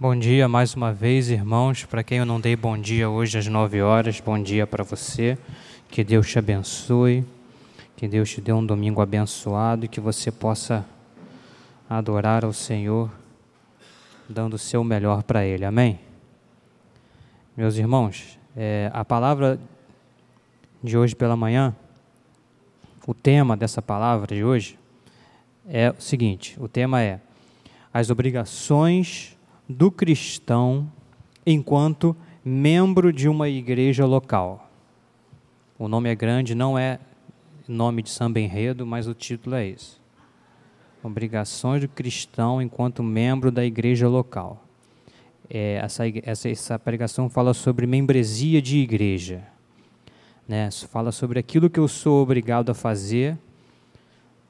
Bom dia mais uma vez, irmãos. Para quem eu não dei bom dia hoje às 9 horas, bom dia para você. Que Deus te abençoe. Que Deus te dê um domingo abençoado e que você possa adorar ao Senhor dando o seu melhor para Ele. Amém? Meus irmãos, é, a palavra de hoje pela manhã, o tema dessa palavra de hoje é o seguinte: o tema é as obrigações do cristão enquanto membro de uma igreja local. O nome é grande, não é nome de samba enredo, mas o título é esse. Obrigações do cristão enquanto membro da igreja local. É, essa, essa, essa pregação fala sobre membresia de igreja. Né? Fala sobre aquilo que eu sou obrigado a fazer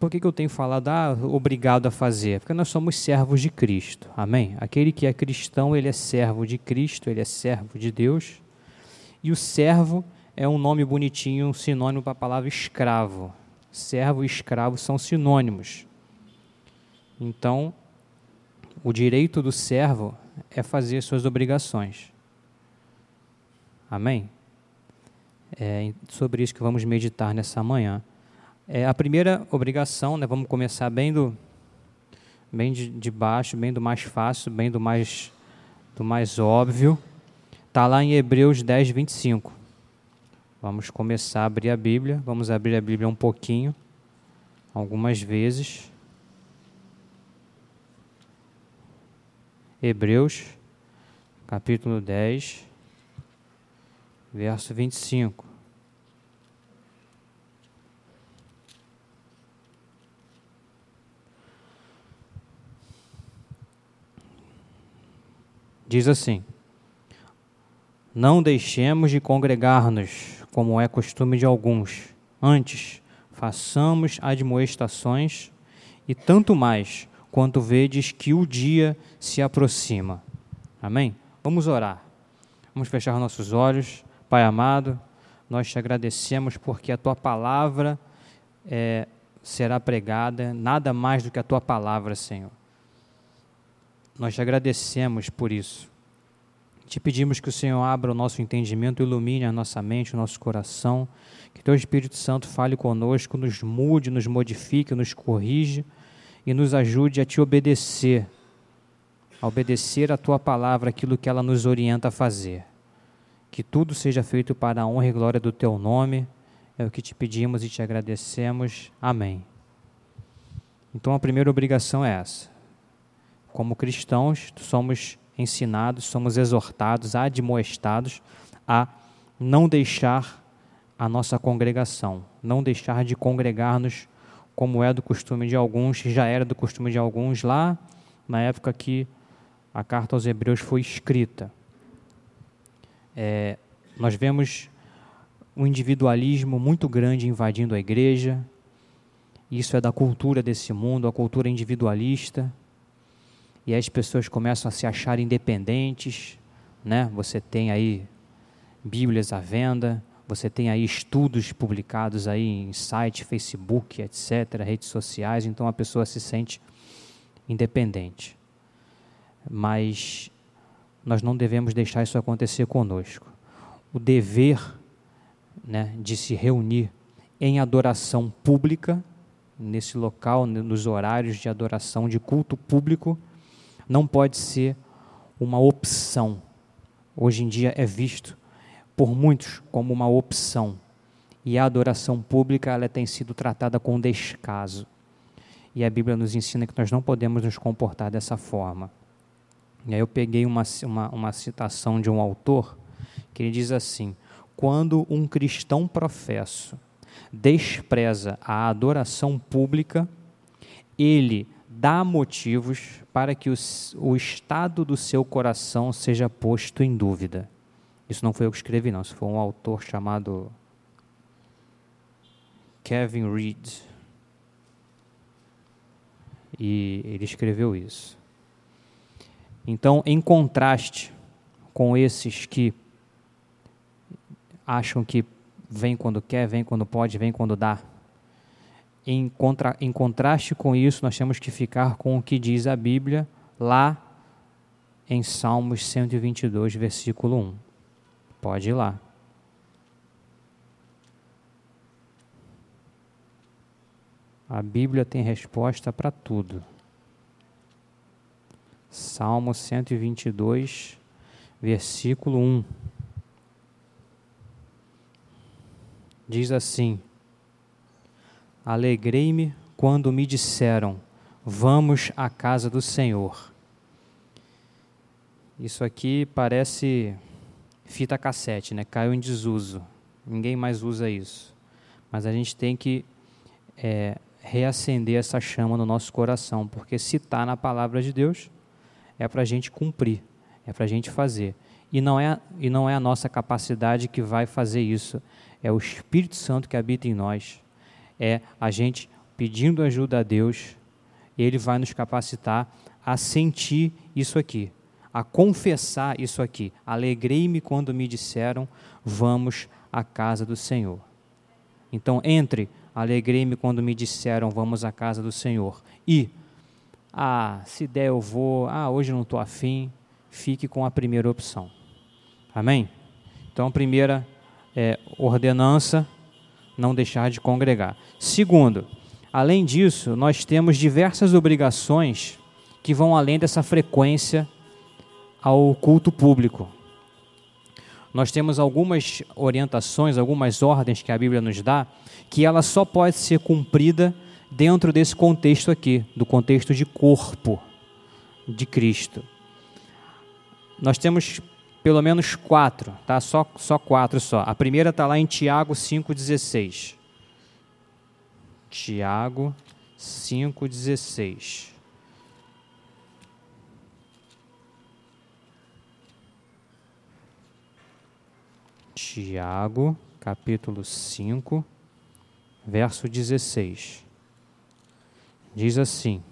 por que, que eu tenho falado, ah, obrigado a fazer? Porque nós somos servos de Cristo, amém? Aquele que é cristão, ele é servo de Cristo, ele é servo de Deus. E o servo é um nome bonitinho, um sinônimo para a palavra escravo. Servo e escravo são sinônimos. Então, o direito do servo é fazer suas obrigações. Amém? É sobre isso que vamos meditar nessa manhã. É, a primeira obrigação, né, vamos começar bem do bem de, de baixo, bem do mais fácil, bem do mais do mais óbvio. Está lá em Hebreus 10, 25. Vamos começar a abrir a Bíblia. Vamos abrir a Bíblia um pouquinho, algumas vezes. Hebreus, capítulo 10, verso 25. Diz assim: Não deixemos de congregar-nos, como é costume de alguns. Antes, façamos admoestações, e tanto mais quanto vedes que o dia se aproxima. Amém? Vamos orar. Vamos fechar nossos olhos. Pai amado, nós te agradecemos porque a tua palavra é, será pregada, nada mais do que a tua palavra, Senhor. Nós te agradecemos por isso. Te pedimos que o Senhor abra o nosso entendimento, ilumine a nossa mente, o nosso coração, que teu Espírito Santo fale conosco, nos mude, nos modifique, nos corrige e nos ajude a te obedecer, a obedecer a tua palavra, aquilo que ela nos orienta a fazer. Que tudo seja feito para a honra e glória do teu nome. É o que te pedimos e te agradecemos. Amém. Então a primeira obrigação é essa: como cristãos, somos ensinados, somos exortados, admoestados a não deixar a nossa congregação, não deixar de congregar-nos como é do costume de alguns, já era do costume de alguns lá na época que a carta aos Hebreus foi escrita. É, nós vemos um individualismo muito grande invadindo a igreja. Isso é da cultura desse mundo, a cultura individualista e as pessoas começam a se achar independentes, né? Você tem aí Bíblias à venda, você tem aí estudos publicados aí em site, Facebook, etc., redes sociais, então a pessoa se sente independente. Mas nós não devemos deixar isso acontecer conosco. O dever né, de se reunir em adoração pública, nesse local, nos horários de adoração de culto público, não pode ser uma opção. Hoje em dia é visto por muitos como uma opção. E a adoração pública ela tem sido tratada com descaso. E a Bíblia nos ensina que nós não podemos nos comportar dessa forma. E aí eu peguei uma, uma, uma citação de um autor que ele diz assim: quando um cristão professo despreza a adoração pública, ele dá motivos para que os, o estado do seu coração seja posto em dúvida. Isso não foi eu que escrevi, não. Isso foi um autor chamado Kevin Reed. E ele escreveu isso. Então, em contraste com esses que acham que vem quando quer, vem quando pode, vem quando dá, em, contra, em contraste com isso, nós temos que ficar com o que diz a Bíblia lá em Salmos 122, versículo 1. Pode ir lá. A Bíblia tem resposta para tudo. Salmo 122, versículo 1. Diz assim: Alegrei-me quando me disseram: Vamos à casa do Senhor. Isso aqui parece fita cassete, né? Caiu em desuso. Ninguém mais usa isso. Mas a gente tem que é, reacender essa chama no nosso coração, porque se está na palavra de Deus, é para a gente cumprir, é para a gente fazer. E não, é, e não é a nossa capacidade que vai fazer isso, é o Espírito Santo que habita em nós, é a gente pedindo ajuda a Deus, ele vai nos capacitar a sentir isso aqui, a confessar isso aqui. Alegrei-me quando me disseram: Vamos à casa do Senhor. Então, entre Alegrei-me quando me disseram, vamos à casa do Senhor. E, ah, se der eu vou, ah, hoje não estou afim, fique com a primeira opção. Amém? Então, a primeira é ordenança, não deixar de congregar. Segundo, além disso, nós temos diversas obrigações que vão além dessa frequência ao culto público. Nós temos algumas orientações, algumas ordens que a Bíblia nos dá que ela só pode ser cumprida dentro desse contexto aqui, do contexto de corpo de Cristo. Nós temos pelo menos quatro, tá? Só, só quatro só. A primeira está lá em Tiago 5,16. Tiago 5,16. Tiago, capítulo 5, verso 16. Diz assim: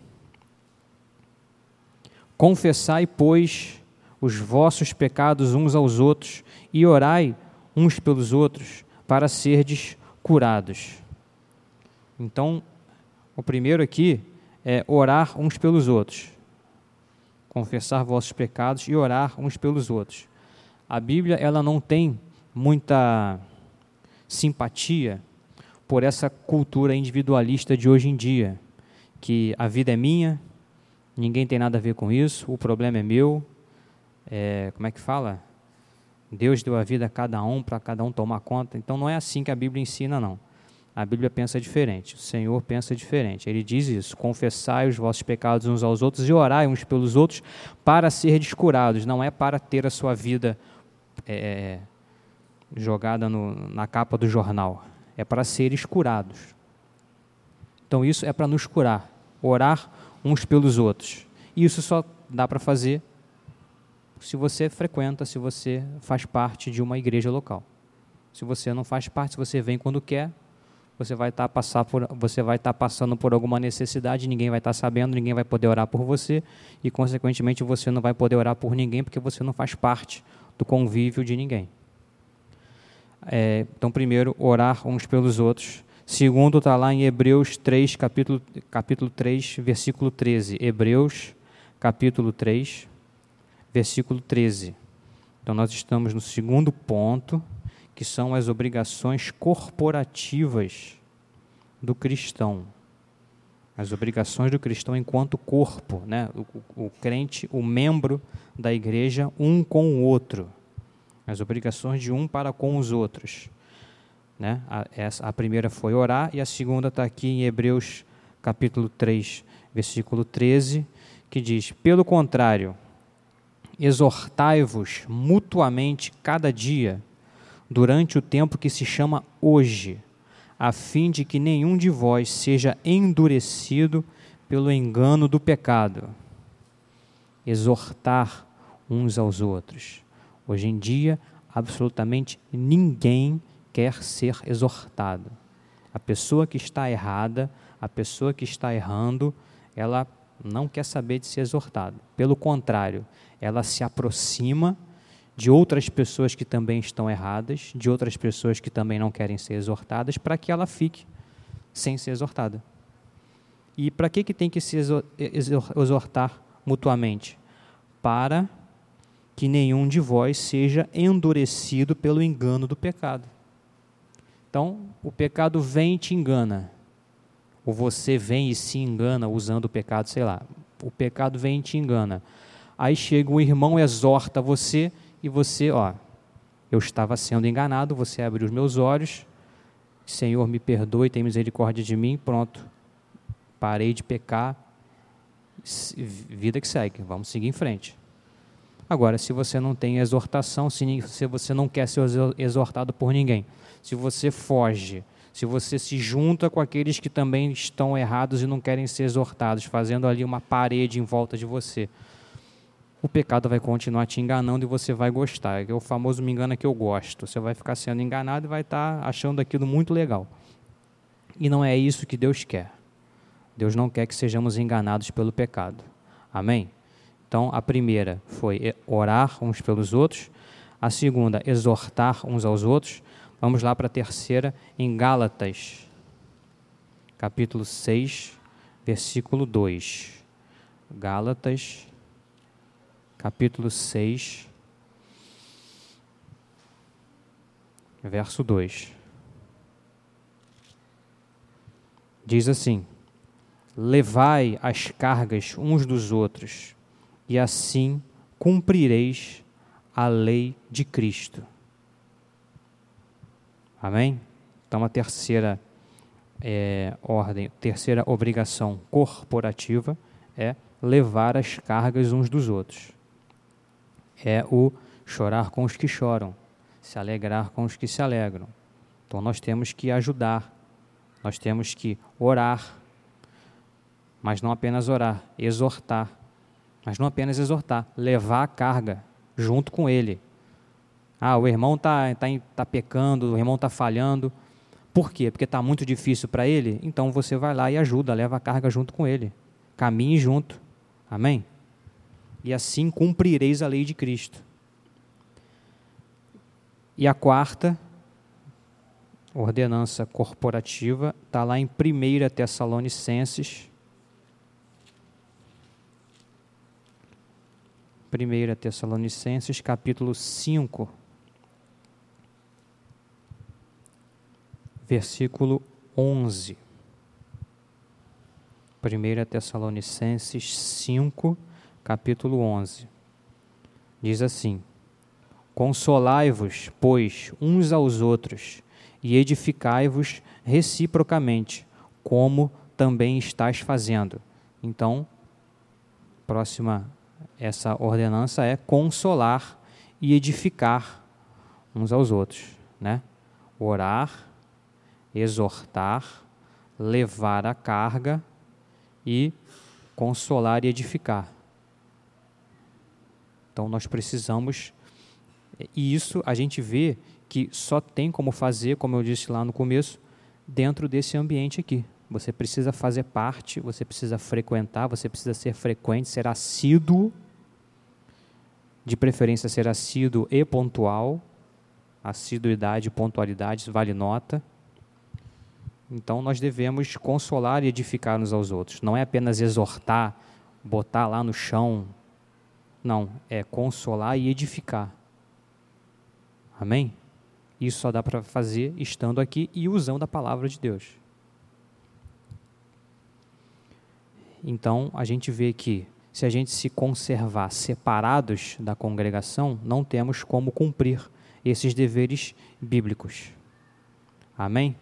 Confessai, pois, os vossos pecados uns aos outros e orai uns pelos outros para serdes curados. Então, o primeiro aqui é orar uns pelos outros. Confessar vossos pecados e orar uns pelos outros. A Bíblia ela não tem muita simpatia por essa cultura individualista de hoje em dia, que a vida é minha, ninguém tem nada a ver com isso, o problema é meu. É, como é que fala? Deus deu a vida a cada um para cada um tomar conta. Então não é assim que a Bíblia ensina, não. A Bíblia pensa diferente, o Senhor pensa diferente. Ele diz isso: confessai os vossos pecados uns aos outros e orai uns pelos outros para ser descurados. Não é para ter a sua vida é, jogada no, na capa do jornal é para seres curados. Então isso é para nos curar, orar uns pelos outros. Isso só dá para fazer se você frequenta, se você faz parte de uma igreja local. Se você não faz parte, se você vem quando quer, você vai estar tá passar por, você vai estar tá passando por alguma necessidade, ninguém vai estar tá sabendo, ninguém vai poder orar por você e consequentemente você não vai poder orar por ninguém porque você não faz parte do convívio de ninguém. É, então, primeiro, orar uns pelos outros. Segundo, está lá em Hebreus 3, capítulo, capítulo 3, versículo 13. Hebreus, capítulo 3, versículo 13. Então, nós estamos no segundo ponto, que são as obrigações corporativas do cristão. As obrigações do cristão enquanto corpo, né? o, o, crente, o membro da igreja, um com o outro as obrigações de um para com os outros. Né? A, essa, a primeira foi orar, e a segunda está aqui em Hebreus capítulo 3, versículo 13, que diz: Pelo contrário, exortai-vos mutuamente cada dia, durante o tempo que se chama hoje, a fim de que nenhum de vós seja endurecido pelo engano do pecado. Exortar uns aos outros. Hoje em dia, absolutamente ninguém quer ser exortado. A pessoa que está errada, a pessoa que está errando, ela não quer saber de ser exortada. Pelo contrário, ela se aproxima de outras pessoas que também estão erradas, de outras pessoas que também não querem ser exortadas, para que ela fique sem ser exortada. E para que, que tem que se exortar mutuamente? Para que nenhum de vós seja endurecido pelo engano do pecado. Então, o pecado vem e te engana. Ou você vem e se engana usando o pecado, sei lá. O pecado vem e te engana. Aí chega um irmão, exorta você e você, ó, eu estava sendo enganado, você abriu os meus olhos, Senhor, me perdoe, tem misericórdia de mim, pronto. Parei de pecar, vida que segue, vamos seguir em frente. Agora, se você não tem exortação, se você não quer ser exortado por ninguém, se você foge, se você se junta com aqueles que também estão errados e não querem ser exortados, fazendo ali uma parede em volta de você, o pecado vai continuar te enganando e você vai gostar. É o famoso me engana que eu gosto. Você vai ficar sendo enganado e vai estar achando aquilo muito legal. E não é isso que Deus quer. Deus não quer que sejamos enganados pelo pecado. Amém? Então, a primeira foi orar uns pelos outros. A segunda, exortar uns aos outros. Vamos lá para a terceira, em Gálatas, capítulo 6, versículo 2. Gálatas capítulo 6, verso 2. Diz assim: Levai as cargas uns dos outros, e assim cumprireis a lei de Cristo. Amém? Então, a terceira é, ordem, terceira obrigação corporativa é levar as cargas uns dos outros é o chorar com os que choram, se alegrar com os que se alegram. Então nós temos que ajudar, nós temos que orar, mas não apenas orar, exortar, mas não apenas exortar, levar a carga junto com ele. Ah, o irmão está tá, tá pecando, o irmão está falhando. Por quê? Porque está muito difícil para ele? Então você vai lá e ajuda, leva a carga junto com ele. Caminhe junto. Amém? E assim cumprireis a lei de Cristo. E a quarta ordenança corporativa está lá em 1 Tessalonicenses. 1 Tessalonicenses, capítulo 5, versículo 11. 1 Tessalonicenses 5, capítulo 11. Diz assim: Consolai-vos, pois, uns aos outros, e edificai-vos reciprocamente, como também estás fazendo. Então, próxima essa ordenança é consolar e edificar uns aos outros, né? Orar, exortar, levar a carga e consolar e edificar. Então nós precisamos, e isso a gente vê que só tem como fazer, como eu disse lá no começo, dentro desse ambiente aqui. Você precisa fazer parte, você precisa frequentar, você precisa ser frequente, ser assíduo, de preferência ser assíduo e pontual. Assiduidade e pontualidade vale nota. Então nós devemos consolar e edificar uns aos outros. Não é apenas exortar, botar lá no chão não, é consolar e edificar. Amém? Isso só dá para fazer estando aqui e usando a palavra de Deus. Então, a gente vê que se a gente se conservar separados da congregação, não temos como cumprir esses deveres bíblicos. Amém?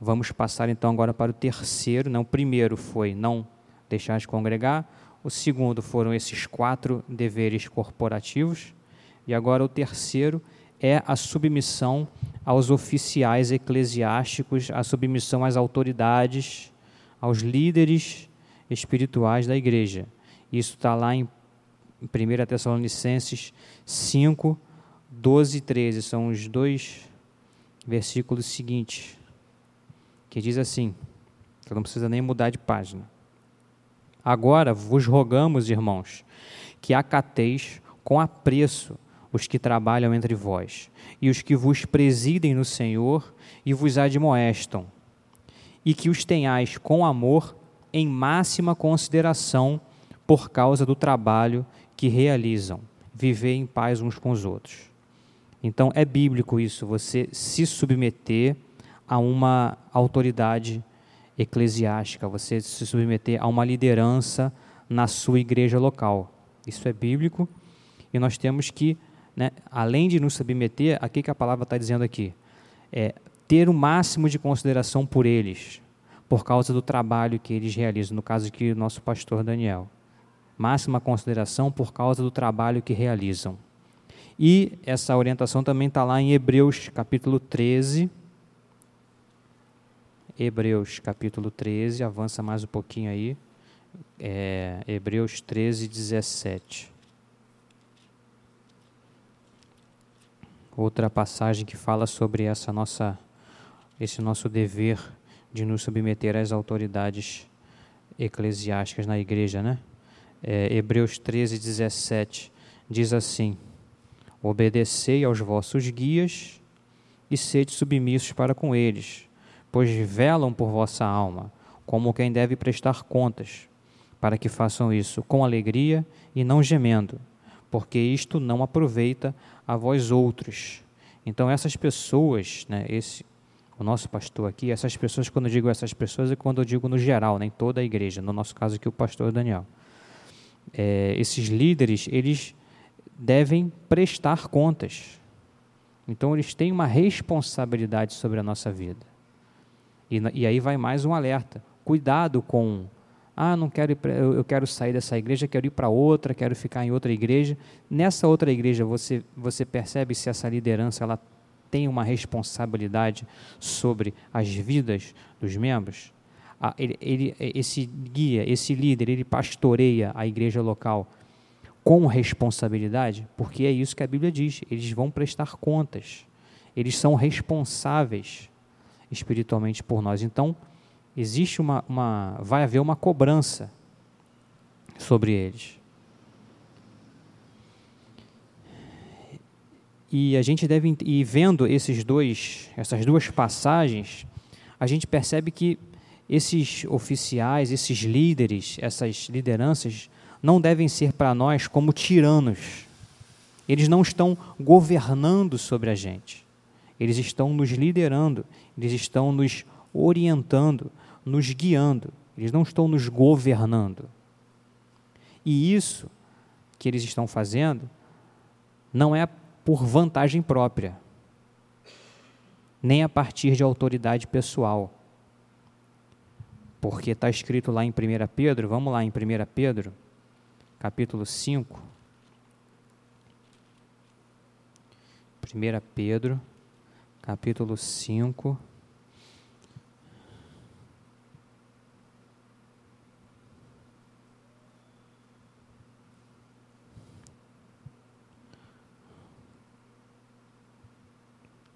Vamos passar então agora para o terceiro. Não, o primeiro foi não deixar de congregar. O segundo foram esses quatro deveres corporativos. E agora o terceiro é a submissão aos oficiais eclesiásticos, a submissão às autoridades, aos líderes espirituais da igreja. Isso está lá em 1 Tessalonicenses 5, 12 e 13. São os dois versículos seguintes, que diz assim, que não precisa nem mudar de página. Agora vos rogamos, irmãos, que acateis com apreço os que trabalham entre vós, e os que vos presidem no Senhor e vos admoestam, e que os tenhais com amor em máxima consideração por causa do trabalho que realizam, viver em paz uns com os outros. Então é bíblico isso, você se submeter a uma autoridade eclesiástica, você se submeter a uma liderança na sua igreja local. Isso é bíblico e nós temos que, né, além de nos submeter, aqui que a palavra está dizendo aqui, é ter o máximo de consideração por eles, por causa do trabalho que eles realizam, no caso aqui, o nosso pastor Daniel. Máxima consideração por causa do trabalho que realizam. E essa orientação também está lá em Hebreus capítulo 13. Hebreus capítulo 13, avança mais um pouquinho aí. É, Hebreus 13, 17. Outra passagem que fala sobre essa nossa, esse nosso dever de nos submeter às autoridades eclesiásticas na igreja, né? É, Hebreus 13, 17 diz assim: Obedecei aos vossos guias e sede submissos para com eles, pois velam por vossa alma, como quem deve prestar contas, para que façam isso com alegria e não gemendo, porque isto não aproveita a vós outros. Então essas pessoas, né, esse o nosso pastor aqui, essas pessoas, quando eu digo essas pessoas, é quando eu digo no geral, nem né, toda a igreja, no nosso caso aqui o pastor Daniel. É, esses líderes, eles devem prestar contas. Então eles têm uma responsabilidade sobre a nossa vida. E, e aí vai mais um alerta. Cuidado com ah, não quero pra, eu quero sair dessa igreja, quero ir para outra, quero ficar em outra igreja. Nessa outra igreja você você percebe se essa liderança ela tem uma responsabilidade sobre as vidas dos membros? Ah, ele, ele, esse guia, esse líder, ele pastoreia a igreja local com responsabilidade, porque é isso que a Bíblia diz. Eles vão prestar contas. Eles são responsáveis espiritualmente por nós. Então, existe uma, uma vai haver uma cobrança sobre eles. E a gente deve e vendo esses dois, essas duas passagens, a gente percebe que esses oficiais, esses líderes, essas lideranças não devem ser para nós como tiranos. Eles não estão governando sobre a gente. Eles estão nos liderando, eles estão nos orientando, nos guiando, eles não estão nos governando. E isso que eles estão fazendo não é por vantagem própria, nem a partir de autoridade pessoal. Porque está escrito lá em 1 Pedro, vamos lá em 1 Pedro, capítulo 5. 1 Pedro, capítulo 5.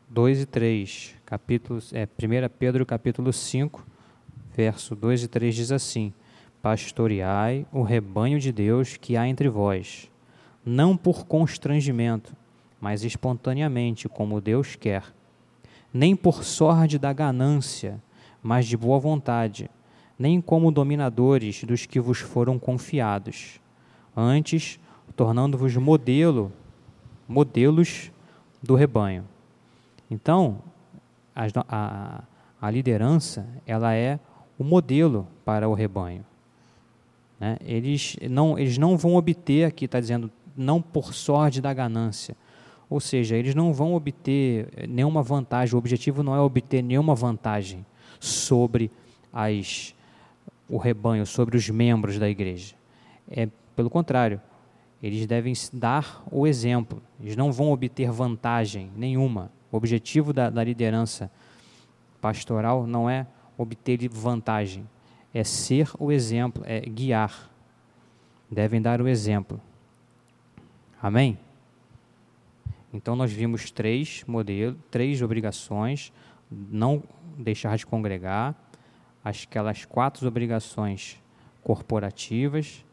Dois e três, capítulos, é, 1 Pedro capítulo 5, verso 2 e 3 diz assim: pastoreai o rebanho de Deus que há entre vós, não por constrangimento, mas espontaneamente, como Deus quer, nem por sorte da ganância, mas de boa vontade, nem como dominadores dos que vos foram confiados, antes tornando-vos modelo, modelos do rebanho. Então, a, a, a liderança ela é o modelo para o rebanho. Né? Eles, não, eles não vão obter, aqui está dizendo, não por sorte da ganância. Ou seja, eles não vão obter nenhuma vantagem. O objetivo não é obter nenhuma vantagem sobre as, o rebanho, sobre os membros da igreja. É pelo contrário, eles devem dar o exemplo. Eles não vão obter vantagem nenhuma. O objetivo da, da liderança pastoral não é obter vantagem, é ser o exemplo, é guiar. Devem dar o exemplo. Amém? Então nós vimos três modelos, três obrigações: não deixar de congregar, aquelas quatro obrigações corporativas.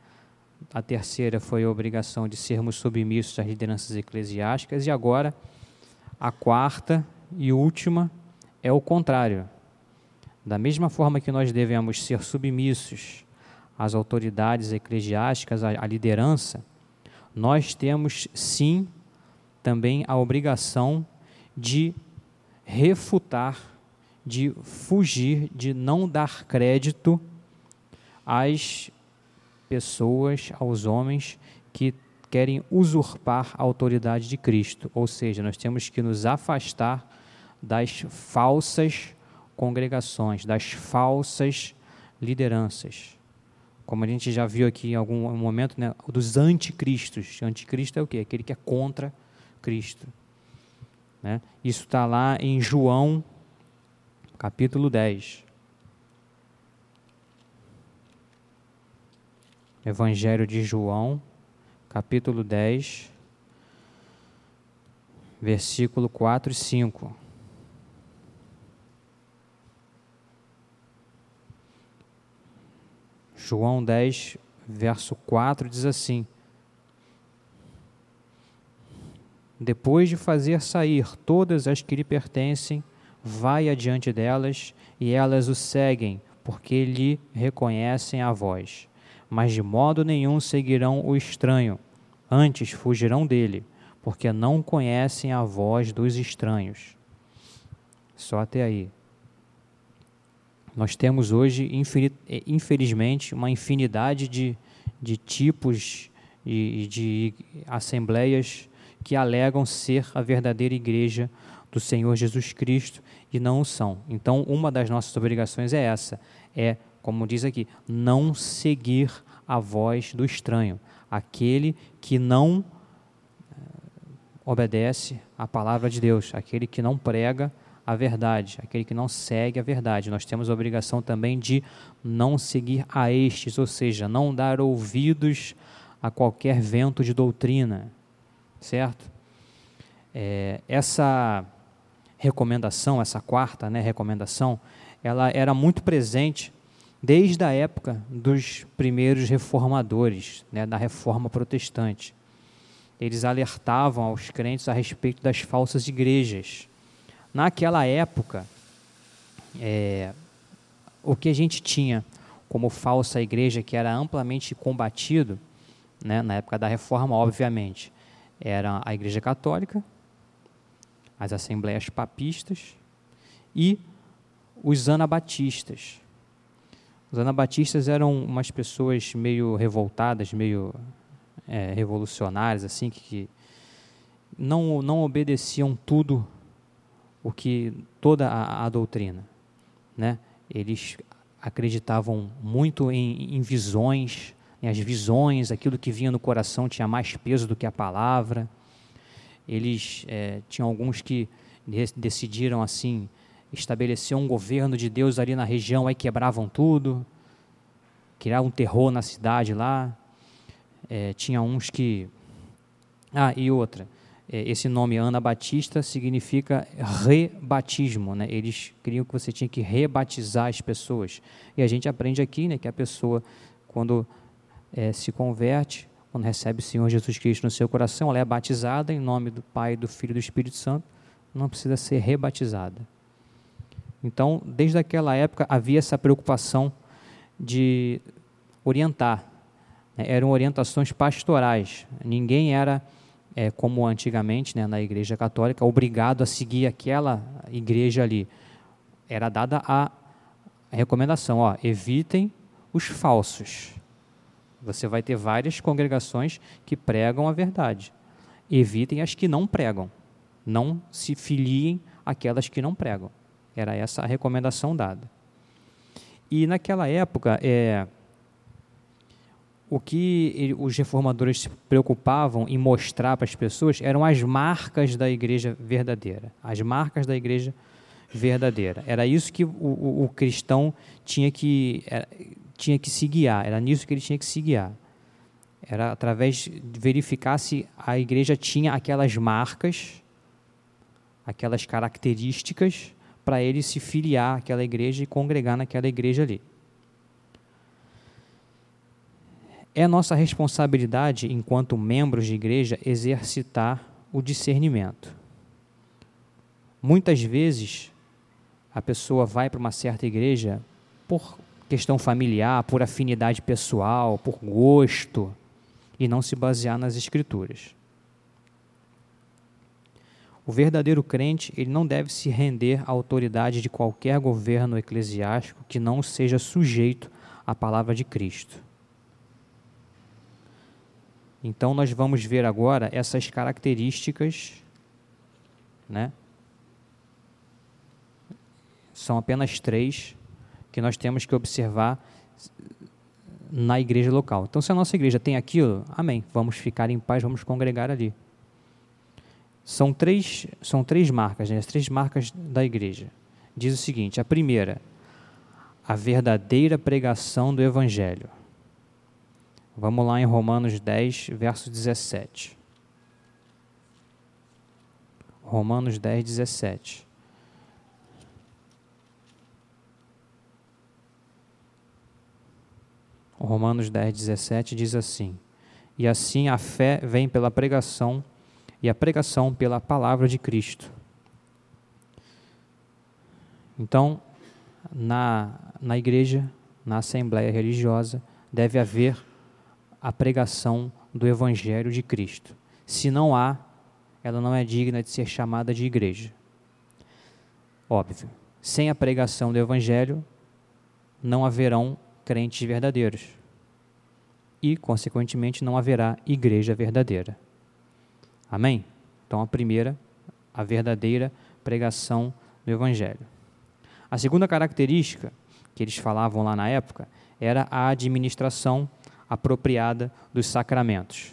A terceira foi a obrigação de sermos submissos às lideranças eclesiásticas. E agora, a quarta e última é o contrário. Da mesma forma que nós devemos ser submissos às autoridades eclesiásticas, à, liderança, nós temos sim também a obrigação de refutar, de fugir, de não dar crédito às pessoas, aos homens que querem usurpar a autoridade de Cristo. Ou seja, nós temos que nos afastar das falsas congregações, das falsas lideranças. Como a gente já viu aqui em algum momento, né, dos anticristos. Anticristo é o quê? Aquele que é contra Cristo. Né? Isso está lá em João, capítulo 10. Evangelho de João, capítulo 10, versículo 4 e 5. João 10, verso 4 diz assim: Depois de fazer sair todas as que lhe pertencem, vai adiante delas, e elas o seguem, porque lhe reconhecem a voz. Mas de modo nenhum seguirão o estranho, antes fugirão dele, porque não conhecem a voz dos estranhos. Só até aí. Nós temos hoje, infelizmente, uma infinidade de, de tipos e de, de assembleias que alegam ser a verdadeira igreja do Senhor Jesus Cristo e não o são. Então, uma das nossas obrigações é essa: é, como diz aqui, não seguir a voz do estranho, aquele que não eh, obedece à palavra de Deus, aquele que não prega a verdade, aquele que não segue a verdade. Nós temos a obrigação também de não seguir a estes, ou seja, não dar ouvidos a qualquer vento de doutrina, certo? É, essa recomendação, essa quarta né, recomendação, ela era muito presente desde a época dos primeiros reformadores, né, da reforma protestante. Eles alertavam aos crentes a respeito das falsas igrejas. Naquela época, é, o que a gente tinha como falsa igreja, que era amplamente combatido, né, na época da reforma, obviamente, era a Igreja Católica, as Assembleias Papistas e os Anabatistas. Os Anabatistas eram umas pessoas meio revoltadas, meio é, revolucionárias, assim, que, que não, não obedeciam tudo o que toda a, a doutrina, né? Eles acreditavam muito em, em visões, as visões, aquilo que vinha no coração tinha mais peso do que a palavra. Eles é, tinham alguns que decidiram assim estabelecer um governo de Deus ali na região, aí quebravam tudo, criar um terror na cidade lá. É, tinha uns que ah e outra é, esse nome Ana Batista significa rebatismo, né? Eles queriam que você tinha que rebatizar as pessoas. E a gente aprende aqui, né, que a pessoa quando é, se converte, quando recebe o Senhor Jesus Cristo no seu coração, ela é batizada em nome do Pai, do Filho e do Espírito Santo, não precisa ser rebatizada. Então, desde aquela época havia essa preocupação de orientar. Né? Eram orientações pastorais. Ninguém era, é, como antigamente né, na Igreja Católica, obrigado a seguir aquela igreja ali. Era dada a recomendação: ó, evitem os falsos. Você vai ter várias congregações que pregam a verdade. Evitem as que não pregam. Não se filiem aquelas que não pregam. Era essa a recomendação dada. E naquela época, é, o que os reformadores se preocupavam em mostrar para as pessoas eram as marcas da igreja verdadeira. As marcas da igreja verdadeira. Era isso que o, o, o cristão tinha que tinha que se guiar, era nisso que ele tinha que se guiar. Era através de verificar se a igreja tinha aquelas marcas, aquelas características para ele se filiar àquela igreja e congregar naquela igreja ali. É nossa responsabilidade, enquanto membros de igreja, exercitar o discernimento. Muitas vezes, a pessoa vai para uma certa igreja por questão familiar, por afinidade pessoal, por gosto, e não se basear nas escrituras. O verdadeiro crente, ele não deve se render à autoridade de qualquer governo eclesiástico que não seja sujeito à palavra de Cristo. Então nós vamos ver agora essas características, né? São apenas três que nós temos que observar na igreja local. Então, se a nossa igreja tem aquilo, amém. Vamos ficar em paz, vamos congregar ali. São três, são três marcas, né? as três marcas da igreja. Diz o seguinte: a primeira, a verdadeira pregação do Evangelho. Vamos lá em Romanos 10, verso 17. Romanos 10, 17. Romanos 10, 17 diz assim: E assim a fé vem pela pregação e a pregação pela palavra de Cristo. Então, na, na igreja, na assembleia religiosa, deve haver a pregação do Evangelho de Cristo. Se não há, ela não é digna de ser chamada de igreja. Óbvio, sem a pregação do Evangelho, não haverão crentes verdadeiros. E, consequentemente, não haverá igreja verdadeira. Amém? Então, a primeira, a verdadeira pregação do Evangelho. A segunda característica que eles falavam lá na época era a administração apropriada dos sacramentos.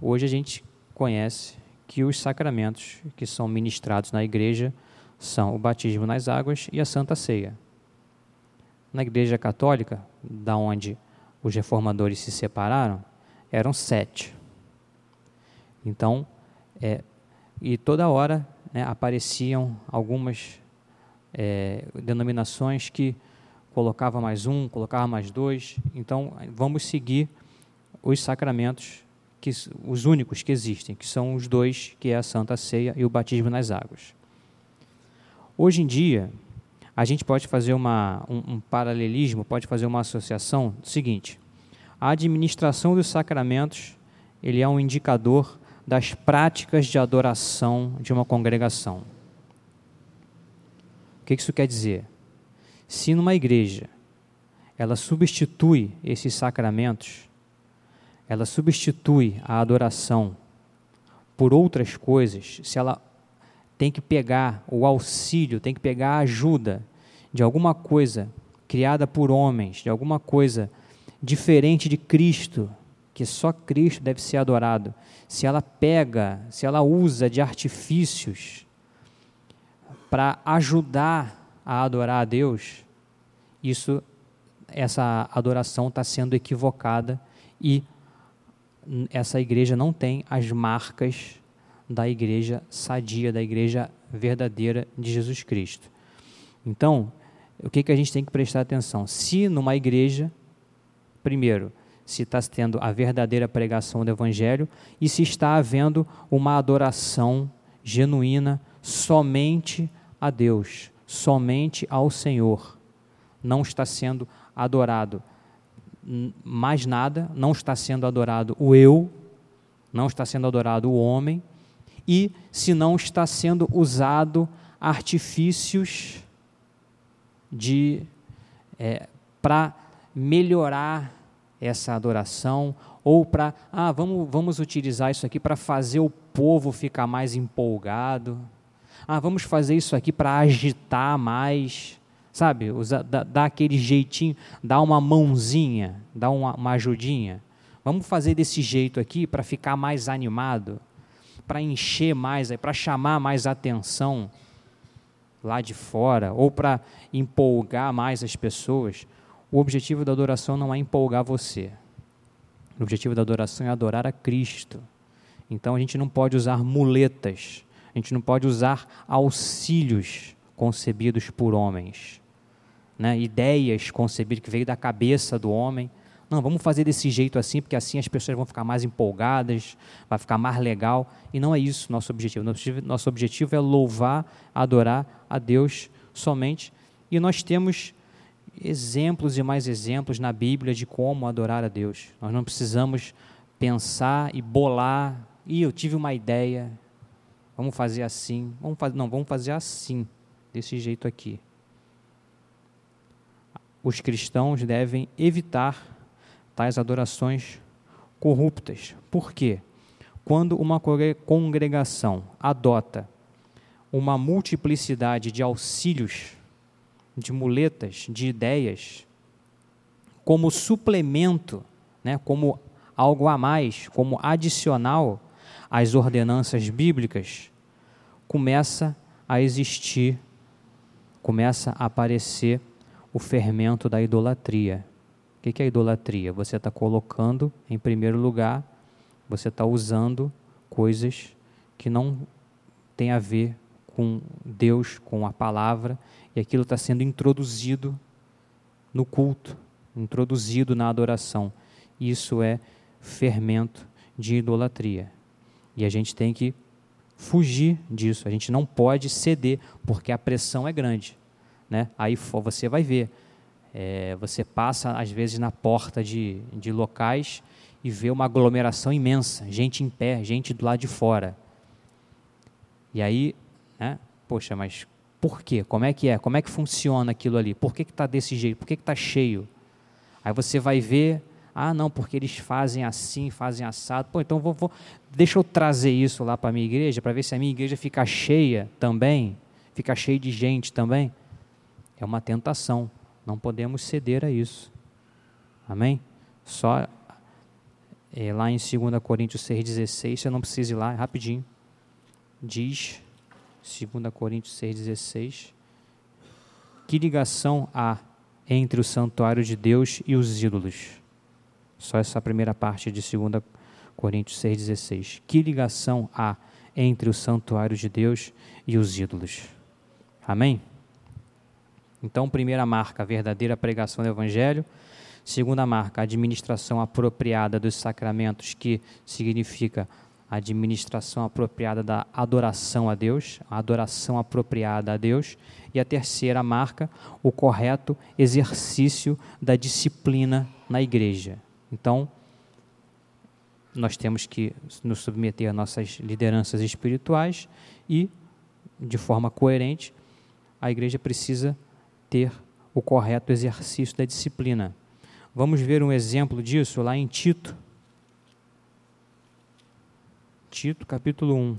Hoje a gente conhece que os sacramentos que são ministrados na igreja são o batismo nas águas e a Santa Ceia. Na Igreja Católica, da onde os reformadores se separaram, eram sete. Então, é, e toda hora né, apareciam algumas é, denominações que colocava mais um, colocava mais dois. Então, vamos seguir os sacramentos, que, os únicos que existem, que são os dois, que é a Santa Ceia e o batismo nas águas. Hoje em dia, a gente pode fazer uma, um, um paralelismo, pode fazer uma associação seguinte: a administração dos sacramentos ele é um indicador das práticas de adoração de uma congregação. O que isso quer dizer? Se numa igreja ela substitui esses sacramentos, ela substitui a adoração por outras coisas, se ela tem que pegar o auxílio, tem que pegar a ajuda de alguma coisa criada por homens, de alguma coisa diferente de Cristo, que só Cristo deve ser adorado, se ela pega, se ela usa de artifícios para ajudar a adorar a Deus, isso, essa adoração está sendo equivocada e essa igreja não tem as marcas da igreja sadia, da igreja verdadeira de Jesus Cristo. Então, o que, que a gente tem que prestar atenção? Se numa igreja, primeiro, se está tendo a verdadeira pregação do Evangelho e se está havendo uma adoração genuína somente a Deus, somente ao Senhor. Não está sendo adorado mais nada, não está sendo adorado o eu, não está sendo adorado o homem, e se não está sendo usado artifícios de é, para melhorar essa adoração ou para ah vamos vamos utilizar isso aqui para fazer o povo ficar mais empolgado. Ah vamos fazer isso aqui para agitar mais sabe? Usar, dar, dar, aquele jeitinho dar uma mãozinha dar uma, uma ajudinha. Vamos fazer desse jeito aqui para ficar mais animado para encher mais para chamar mais atenção lá de fora ou para empolgar mais as pessoas, o objetivo da adoração não é empolgar você. O objetivo da adoração é adorar a Cristo. Então a gente não pode usar muletas, a gente não pode usar auxílios concebidos por homens, né? ideias concebidas que veio da cabeça do homem não, vamos fazer desse jeito assim, porque assim as pessoas vão ficar mais empolgadas, vai ficar mais legal. E não é isso nosso objetivo. Nosso objetivo é louvar, adorar a Deus somente. E nós temos exemplos e mais exemplos na Bíblia de como adorar a Deus. Nós não precisamos pensar e bolar, e eu tive uma ideia, vamos fazer assim, vamos fazer, não, vamos fazer assim, desse jeito aqui. Os cristãos devem evitar tais adorações corruptas. Por quê? Quando uma congregação adota uma multiplicidade de auxílios de muletas, de ideias, como suplemento, né, como algo a mais, como adicional às ordenanças bíblicas, começa a existir, começa a aparecer o fermento da idolatria. O que é idolatria? Você está colocando em primeiro lugar, você está usando coisas que não têm a ver com Deus, com a palavra, e aquilo está sendo introduzido no culto, introduzido na adoração. Isso é fermento de idolatria. E a gente tem que fugir disso, a gente não pode ceder, porque a pressão é grande. Né? Aí você vai ver, é, você passa às vezes na porta de, de locais e vê uma aglomeração imensa, gente em pé, gente do lado de fora. E aí, né, poxa, mas por quê? Como é que é? Como é que funciona aquilo ali? Por que está desse jeito? Por que está cheio? Aí você vai ver, ah, não, porque eles fazem assim, fazem assado. Pô, então vou, vou deixa eu trazer isso lá para a minha igreja, para ver se a minha igreja fica cheia também, fica cheia de gente também. É uma tentação, não podemos ceder a isso. Amém? Só é, lá em 2 Coríntios 6,16, você não precisa ir lá, é rapidinho. Diz 2 Coríntios 6,16. Que ligação há entre o santuário de Deus e os ídolos? Só essa primeira parte de 2 Coríntios 6,16. Que ligação há entre o santuário de Deus e os ídolos? Amém? Então, primeira marca, verdadeira pregação do Evangelho. Segunda marca, administração apropriada dos sacramentos, que significa administração apropriada da adoração a Deus, a adoração apropriada a Deus. E a terceira marca, o correto exercício da disciplina na igreja. Então, nós temos que nos submeter a nossas lideranças espirituais e, de forma coerente, a igreja precisa ter o correto exercício da disciplina. Vamos ver um exemplo disso lá em Tito, Tito, capítulo 1.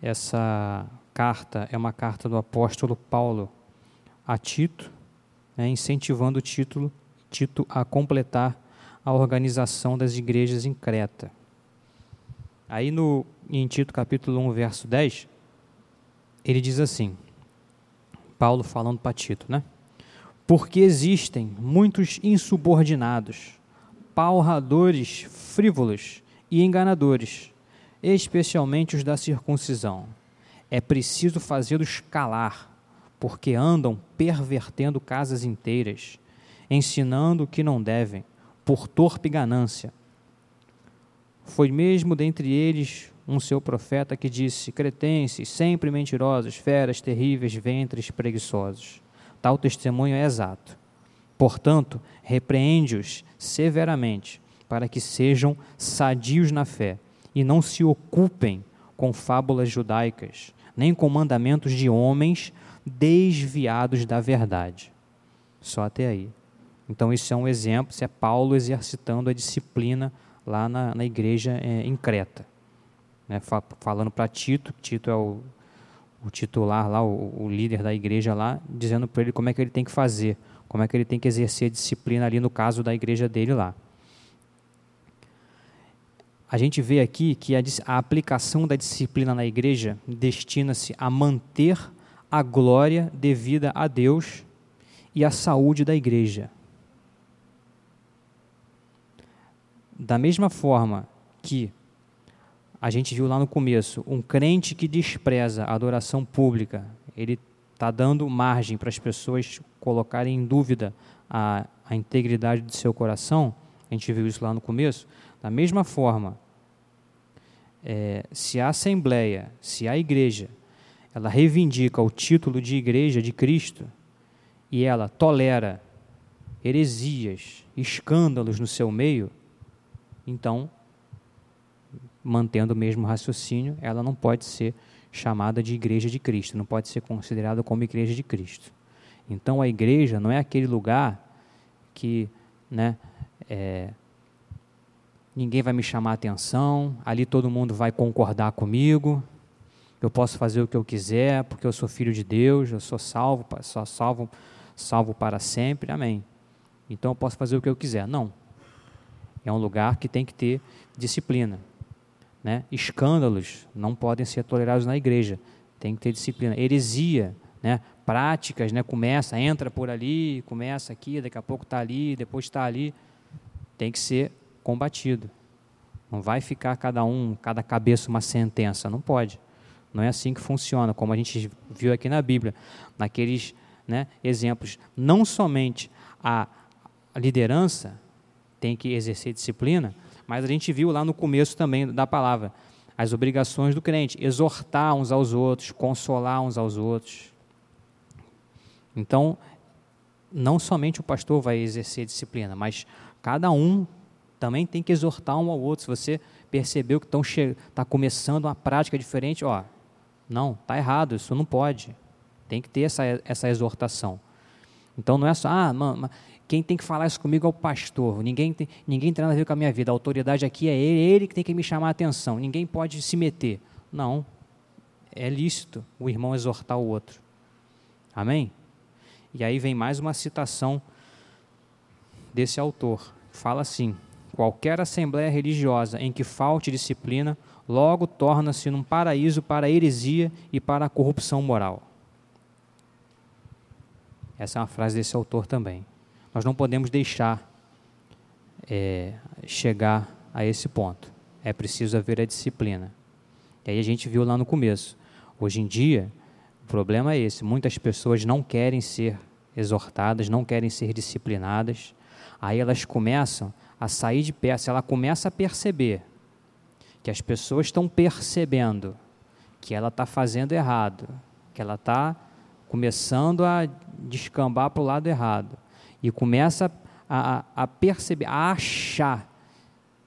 Essa carta é uma carta do apóstolo Paulo a Tito, né, incentivando Tito, Tito a completar a organização das igrejas em Creta. Aí no, em Tito capítulo 1, verso 10, ele diz assim, Paulo falando para Tito, né? Porque existem muitos insubordinados, palradores frívolos e enganadores, especialmente os da circuncisão. É preciso fazê-los calar, porque andam pervertendo casas inteiras, ensinando o que não devem, por torpe ganância foi mesmo dentre eles um seu profeta que disse: Cretenses, sempre mentirosos, feras terríveis, ventres preguiçosos. Tal testemunho é exato. Portanto, repreende-os severamente, para que sejam sadios na fé e não se ocupem com fábulas judaicas, nem com mandamentos de homens desviados da verdade. Só até aí. Então, isso é um exemplo, isso é Paulo exercitando a disciplina lá na, na igreja é, em Creta. Né, falando para Tito, Tito é o, o titular lá, o, o, líder da igreja lá, dizendo para ele como é que ele tem que fazer, como é que ele tem que exercer a disciplina ali no caso da igreja dele lá. A gente vê aqui que a, a aplicação da disciplina na igreja destina-se a manter a glória devida a Deus e a saúde da igreja. Da mesma forma que a gente viu lá no começo, um crente que despreza a adoração pública, ele está dando margem para as pessoas colocarem em dúvida a, a integridade do seu coração, a gente viu isso lá no começo, da mesma forma, é, se a Assembleia, se a Igreja, ela reivindica o título de Igreja de Cristo e ela tolera heresias, escândalos no seu meio, então, mantendo o mesmo raciocínio, ela não pode ser chamada de Igreja de Cristo, não pode ser considerada como Igreja de Cristo. Então, a igreja não é aquele lugar que né, é, ninguém vai me chamar atenção, ali todo mundo vai concordar comigo, eu posso fazer o que eu quiser, porque eu sou filho de Deus, eu sou salvo, só salvo, salvo para sempre, amém. Então eu posso fazer o que eu quiser. Não. É um lugar que tem que ter disciplina. Né? Escândalos não podem ser tolerados na igreja. Tem que ter disciplina. Heresia, né? práticas, né? começa, entra por ali, começa aqui, daqui a pouco está ali, depois está ali. Tem que ser combatido. Não vai ficar cada um, cada cabeça uma sentença, não pode. Não é assim que funciona, como a gente viu aqui na Bíblia, naqueles né, exemplos. Não somente a liderança tem que exercer disciplina, mas a gente viu lá no começo também da palavra as obrigações do crente, exortar uns aos outros, consolar uns aos outros. Então, não somente o pastor vai exercer disciplina, mas cada um também tem que exortar um ao outro. Se você percebeu que está começando uma prática diferente, ó, não, está errado, isso não pode. Tem que ter essa, essa exortação. Então não é só, ah, quem tem que falar isso comigo é o pastor. Ninguém tem, ninguém tem nada a ver com a minha vida. A autoridade aqui é ele, é ele que tem que me chamar a atenção. Ninguém pode se meter. Não. É lícito o irmão exortar o outro. Amém? E aí vem mais uma citação desse autor. Fala assim: Qualquer assembleia religiosa em que falte disciplina, logo torna-se num paraíso para a heresia e para a corrupção moral. Essa é uma frase desse autor também. Nós não podemos deixar é, chegar a esse ponto. É preciso haver a disciplina. E aí a gente viu lá no começo. Hoje em dia, o problema é esse: muitas pessoas não querem ser exortadas, não querem ser disciplinadas. Aí elas começam a sair de perto, ela começa a perceber que as pessoas estão percebendo que ela está fazendo errado, que ela está começando a descambar para o lado errado, e começa a, a, perceber, a achar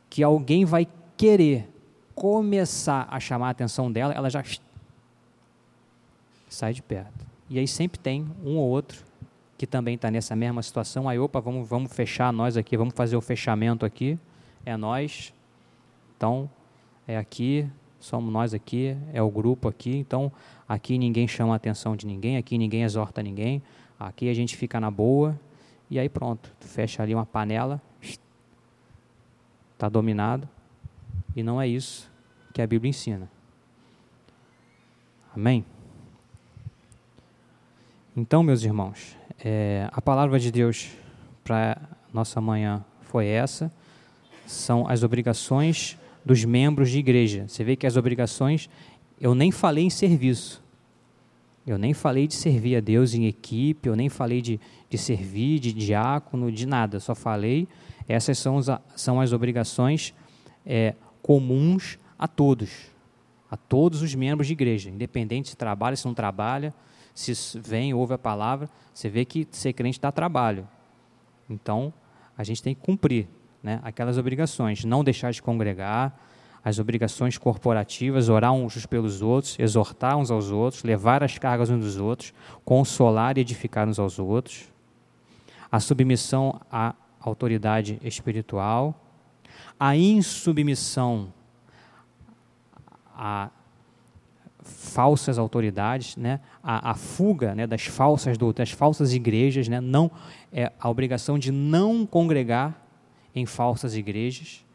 que alguém vai querer começar a chamar a atenção dela, ela já sai de perto. E aí sempre tem um ou outro que também está nessa mesma situação. Aí, opa, vamos, vamos fechar nós aqui, vamos fazer o fechamento aqui. É nós. Então, é aqui, somos nós aqui, é o grupo aqui. Então, aqui ninguém chama a atenção de ninguém, aqui ninguém exorta ninguém. Aqui a gente fica na boa. E aí pronto, fecha ali uma panela. Está dominado. E não é isso que a Bíblia ensina. Amém? Então, meus irmãos, é, a palavra de Deus para nossa manhã foi essa. São as obrigações dos membros de igreja. Você vê que as obrigações, eu nem falei em serviço. Eu nem falei de servir a Deus em equipe, eu nem falei de, de servir, de diácono, de nada. só falei, essas são, os, são as obrigações é, comuns a todos, a todos os membros de igreja, independente se trabalha, se não trabalha, se vem, ouve a palavra, você vê que ser crente dá trabalho. Então, a gente tem que cumprir né, aquelas obrigações, não deixar de congregar, as obrigações corporativas, orar uns pelos outros, exortar uns aos outros, levar as cargas uns dos outros, consolar e edificar uns aos outros, a submissão à autoridade espiritual, a insubmissão a falsas autoridades, né? a, a fuga né, das falsas das falsas igrejas, né? não é a obrigação de não congregar em falsas igrejas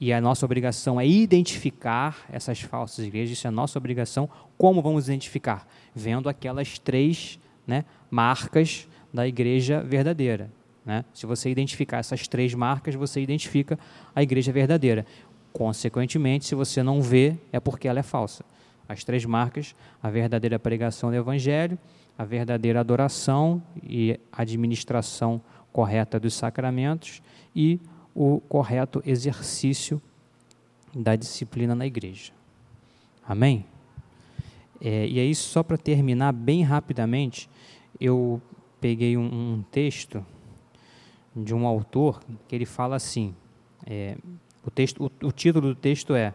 e a nossa obrigação é identificar essas falsas igrejas. Isso é a nossa obrigação. Como vamos identificar? Vendo aquelas três né, marcas da igreja verdadeira. Né? Se você identificar essas três marcas, você identifica a igreja verdadeira. Consequentemente, se você não vê, é porque ela é falsa as três marcas: a verdadeira pregação do Evangelho, a verdadeira adoração e administração correta dos sacramentos e o correto exercício da disciplina na igreja. Amém? É, e aí, só para terminar bem rapidamente, eu peguei um, um, texto de um autor que ele fala assim: é, o, texto, o, o título do texto é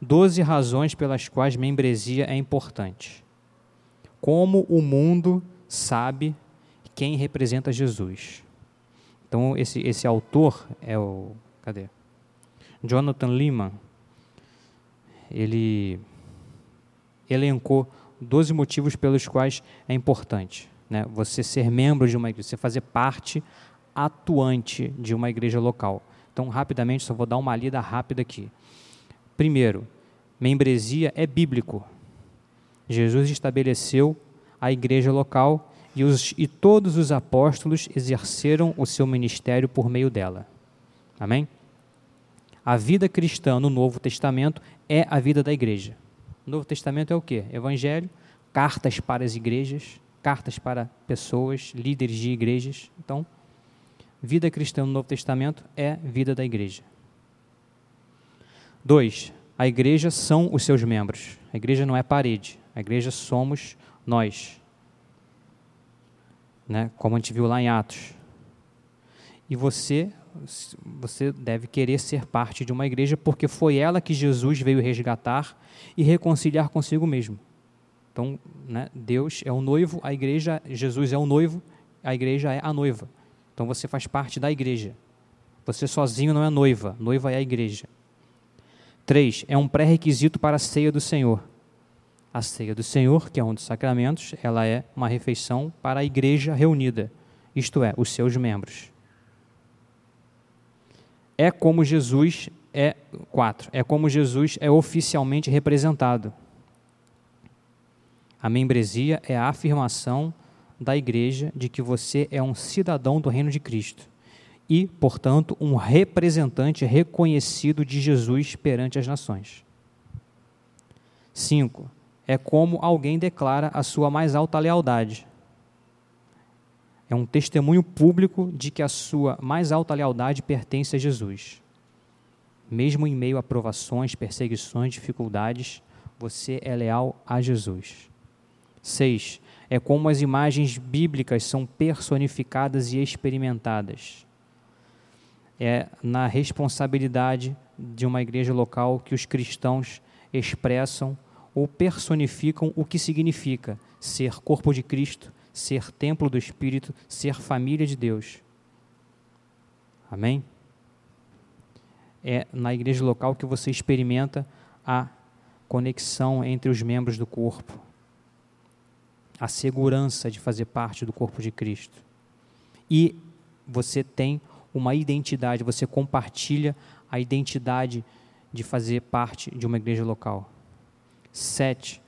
Doze razões pelas quais membresia é importante. Como o mundo sabe quem representa Jesus. Então, esse, esse autor é o. Cadê? Jonathan Lehman. Ele elencou 12 motivos pelos quais é importante né, você ser membro de uma igreja, você fazer parte atuante de uma igreja local. Então, rapidamente, só vou dar uma lida rápida aqui. Primeiro, membresia é bíblico. Jesus estabeleceu a igreja local e, os, e todos os apóstolos exerceram o seu ministério por meio dela. Amém? A vida cristã no Novo Testamento é a vida da igreja. O Novo Testamento é o que? Evangelho, cartas para as igrejas, cartas para pessoas, líderes de igrejas. Então, vida cristã no Novo Testamento é vida da igreja. Dois, a igreja são os seus membros. A igreja não é parede. A igreja somos nós. Né? Como a gente viu lá em Atos. E você você deve querer ser parte de uma igreja porque foi ela que Jesus veio resgatar e reconciliar consigo mesmo. Então, né, Deus é o noivo, a igreja, Jesus é o noivo, a igreja é a noiva. Então você faz parte da igreja. Você sozinho não é noiva, noiva é a igreja. Três, é um pré-requisito para a ceia do Senhor. A ceia do Senhor, que é um dos sacramentos, ela é uma refeição para a igreja reunida, isto é, os seus membros é como Jesus é quatro, é como Jesus é oficialmente representado. A membresia é a afirmação da igreja de que você é um cidadão do reino de Cristo e, portanto, um representante reconhecido de Jesus perante as nações. 5. É como alguém declara a sua mais alta lealdade. É um testemunho público de que a sua mais alta lealdade pertence a Jesus. Mesmo em meio a provações, perseguições, dificuldades, você é leal a Jesus. 6. É como as imagens bíblicas são personificadas e experimentadas. É na responsabilidade de uma igreja local que os cristãos expressam ou personificam o que significa ser corpo de Cristo, ser templo do Espírito, ser família de Deus. Amém? É na igreja local que você experimenta a conexão entre os membros do corpo, a segurança de fazer parte do corpo de Cristo. E você tem uma identidade, você compartilha a identidade de fazer parte de uma igreja local. Sete,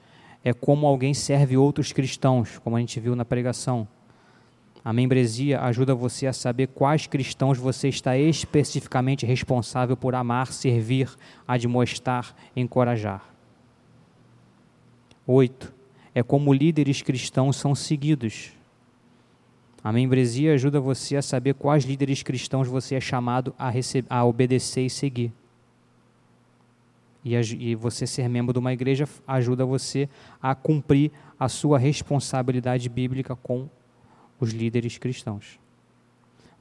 é como alguém serve outros cristãos, como a gente viu na pregação. A membresia ajuda você a saber quais cristãos você está especificamente responsável por amar, servir, admoestar, encorajar. Oito, é como líderes cristãos são seguidos. A membresia ajuda você a saber quais líderes cristãos você é chamado a, a obedecer e seguir. E, e você ser membro de uma igreja ajuda você a cumprir a sua responsabilidade bíblica com os líderes cristãos.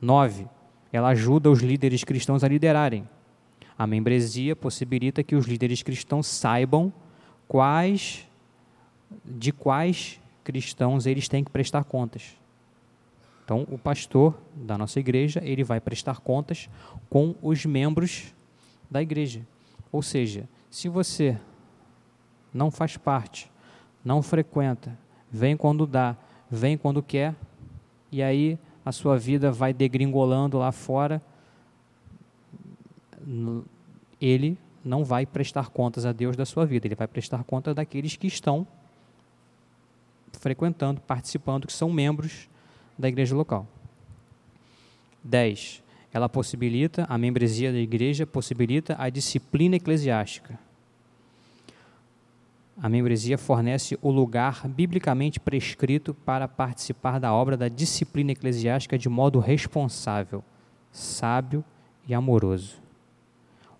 Nove, ela ajuda os líderes cristãos a liderarem. A membresia possibilita que os líderes cristãos saibam quais de quais cristãos eles têm que prestar contas. Então, o pastor da nossa igreja, ele vai prestar contas com os membros da igreja. Ou seja, se você não faz parte, não frequenta, vem quando dá, vem quando quer, e aí a sua vida vai degringolando lá fora, ele não vai prestar contas a Deus da sua vida, ele vai prestar contas daqueles que estão frequentando, participando, que são membros da igreja local. 10. Ela possibilita, a membresia da igreja possibilita a disciplina eclesiástica A membresia fornece o lugar biblicamente prescrito para participar da obra da disciplina eclesiástica de modo responsável, sábio e amoroso.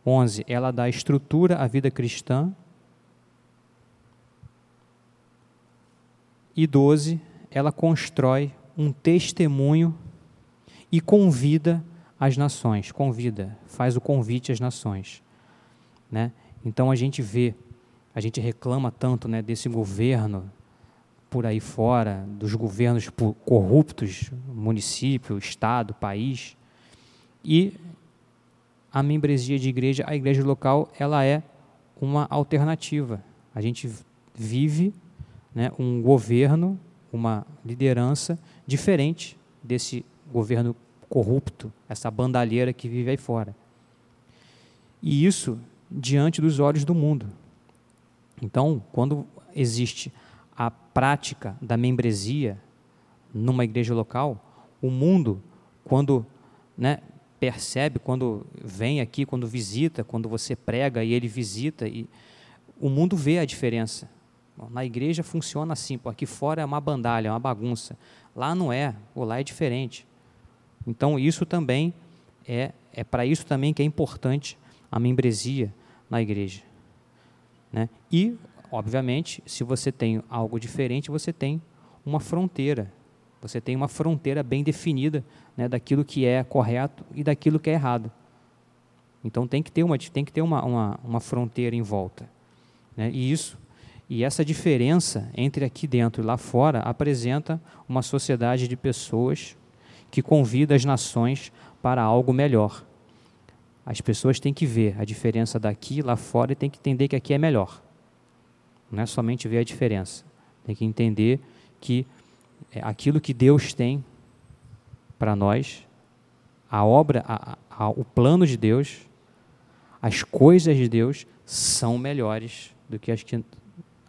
11. Ela dá estrutura à vida cristã. E 12. Ela constrói um testemunho e convida as nações, convida, faz o convite às nações, né? Então a gente vê, a gente reclama tanto, né, desse governo por aí fora, dos governos corruptos, município, estado, país, e a membresia de igreja, a igreja local, ela é uma alternativa. A gente vive né, um governo, uma liderança diferente desse governo corrupto, essa bandalheira que vive aí fora. E isso diante dos olhos do mundo. Então, quando existe a prática da membresia numa igreja local, o mundo, quando né, percebe quando vem aqui, quando visita, quando você prega e ele visita, e o mundo vê a diferença. Na igreja funciona assim, pô, aqui fora é uma bandalha, é uma bagunça. Lá não é, pô, lá é diferente. Então isso também é, é para isso também que é importante a membresia na igreja. Né? E, obviamente, se você tem algo diferente, você tem uma fronteira. Você tem uma fronteira bem definida né, daquilo que é correto e daquilo que é errado. Então tem que ter uma, tem que ter uma, uma, uma fronteira em volta. Né? E isso e essa diferença entre aqui dentro e lá fora apresenta uma sociedade de pessoas que convida as nações para algo melhor. As pessoas têm que ver a diferença daqui lá fora e têm que entender que aqui é melhor. Não é somente ver a diferença. Tem que entender que é, aquilo que Deus tem para nós, a obra, a, a, o plano de Deus, as coisas de Deus são melhores do que as que,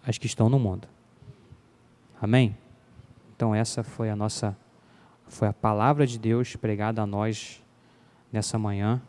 as que estão no mundo. Amém? Então essa foi a nossa foi a palavra de Deus pregada a nós nessa manhã.